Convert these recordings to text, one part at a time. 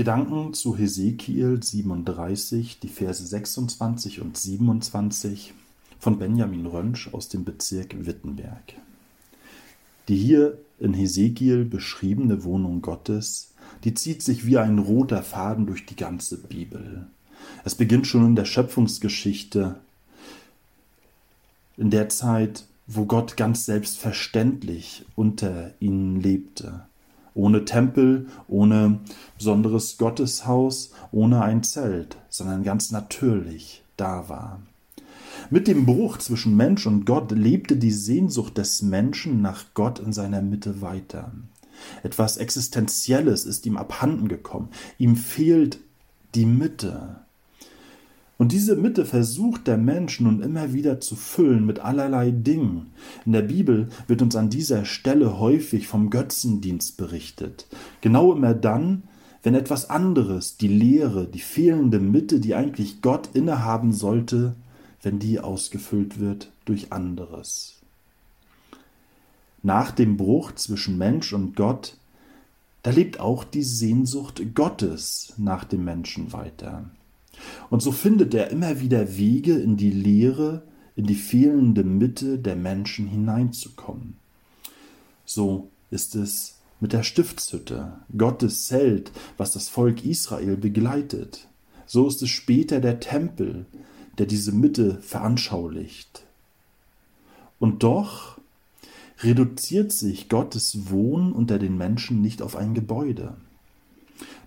Gedanken zu Hesekiel 37, die Verse 26 und 27 von Benjamin Rönsch aus dem Bezirk Wittenberg. Die hier in Hesekiel beschriebene Wohnung Gottes, die zieht sich wie ein roter Faden durch die ganze Bibel. Es beginnt schon in der Schöpfungsgeschichte, in der Zeit, wo Gott ganz selbstverständlich unter ihnen lebte. Ohne Tempel, ohne besonderes Gotteshaus, ohne ein Zelt, sondern ganz natürlich da war. Mit dem Bruch zwischen Mensch und Gott lebte die Sehnsucht des Menschen nach Gott in seiner Mitte weiter. Etwas Existenzielles ist ihm abhanden gekommen. Ihm fehlt die Mitte. Und diese Mitte versucht der Mensch nun immer wieder zu füllen mit allerlei Dingen. In der Bibel wird uns an dieser Stelle häufig vom Götzendienst berichtet. Genau immer dann, wenn etwas anderes, die Leere, die fehlende Mitte, die eigentlich Gott innehaben sollte, wenn die ausgefüllt wird durch anderes. Nach dem Bruch zwischen Mensch und Gott, da lebt auch die Sehnsucht Gottes nach dem Menschen weiter. Und so findet er immer wieder Wege in die Leere, in die fehlende Mitte der Menschen hineinzukommen. So ist es mit der Stiftshütte, Gottes Zelt, was das Volk Israel begleitet. So ist es später der Tempel, der diese Mitte veranschaulicht. Und doch reduziert sich Gottes Wohnen unter den Menschen nicht auf ein Gebäude.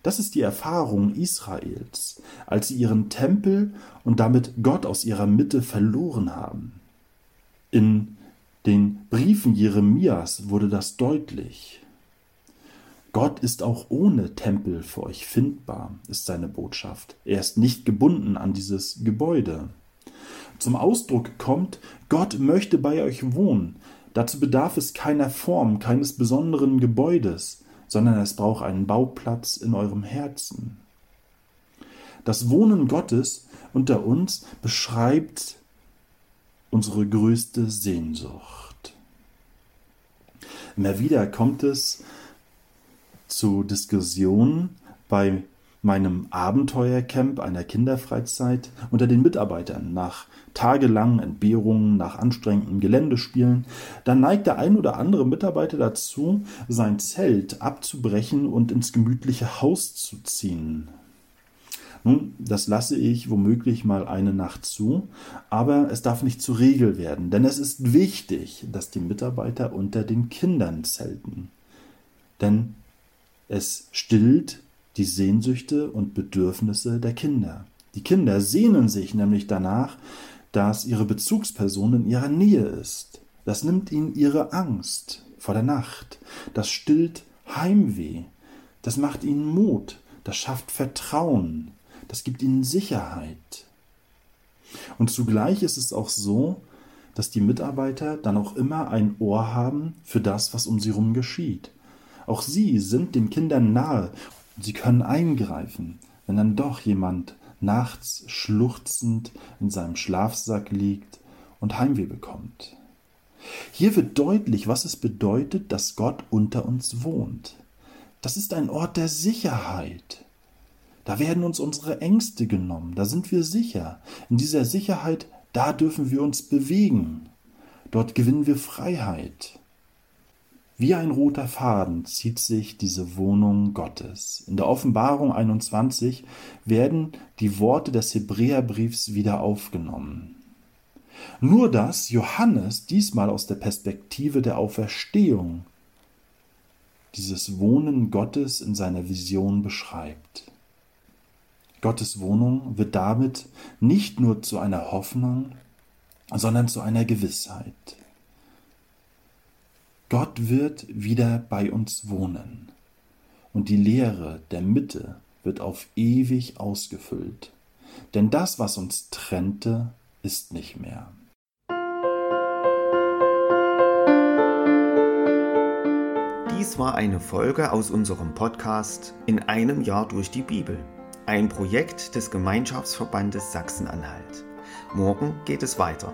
Das ist die Erfahrung Israels, als sie ihren Tempel und damit Gott aus ihrer Mitte verloren haben. In den Briefen Jeremias wurde das deutlich. Gott ist auch ohne Tempel für euch findbar, ist seine Botschaft. Er ist nicht gebunden an dieses Gebäude. Zum Ausdruck kommt, Gott möchte bei euch wohnen. Dazu bedarf es keiner Form, keines besonderen Gebäudes, sondern es braucht einen Bauplatz in eurem Herzen. Das Wohnen Gottes unter uns beschreibt unsere größte Sehnsucht. Immer wieder kommt es zu Diskussionen bei meinem Abenteuercamp einer Kinderfreizeit unter den Mitarbeitern nach tagelangen Entbehrungen, nach anstrengenden Geländespielen, dann neigt der ein oder andere Mitarbeiter dazu, sein Zelt abzubrechen und ins gemütliche Haus zu ziehen. Nun, das lasse ich womöglich mal eine Nacht zu, aber es darf nicht zur Regel werden, denn es ist wichtig, dass die Mitarbeiter unter den Kindern zelten. Denn es stillt die Sehnsüchte und Bedürfnisse der Kinder. Die Kinder sehnen sich nämlich danach, dass ihre Bezugsperson in ihrer Nähe ist. Das nimmt ihnen ihre Angst vor der Nacht. Das stillt Heimweh. Das macht ihnen Mut. Das schafft Vertrauen. Das gibt ihnen Sicherheit. Und zugleich ist es auch so, dass die Mitarbeiter dann auch immer ein Ohr haben für das, was um sie herum geschieht. Auch sie sind den Kindern nahe sie können eingreifen, wenn dann doch jemand nachts schluchzend in seinem Schlafsack liegt und Heimweh bekommt. Hier wird deutlich, was es bedeutet, dass Gott unter uns wohnt. Das ist ein Ort der Sicherheit. Da werden uns unsere Ängste genommen, da sind wir sicher. In dieser Sicherheit, da dürfen wir uns bewegen. Dort gewinnen wir Freiheit. Wie ein roter Faden zieht sich diese Wohnung Gottes. In der Offenbarung 21 werden die Worte des Hebräerbriefs wieder aufgenommen. Nur dass Johannes diesmal aus der Perspektive der Auferstehung dieses Wohnen Gottes in seiner Vision beschreibt. Gottes Wohnung wird damit nicht nur zu einer Hoffnung, sondern zu einer Gewissheit. Gott wird wieder bei uns wohnen und die Leere der Mitte wird auf ewig ausgefüllt. Denn das, was uns trennte, ist nicht mehr. Dies war eine Folge aus unserem Podcast In einem Jahr durch die Bibel, ein Projekt des Gemeinschaftsverbandes Sachsen-Anhalt. Morgen geht es weiter.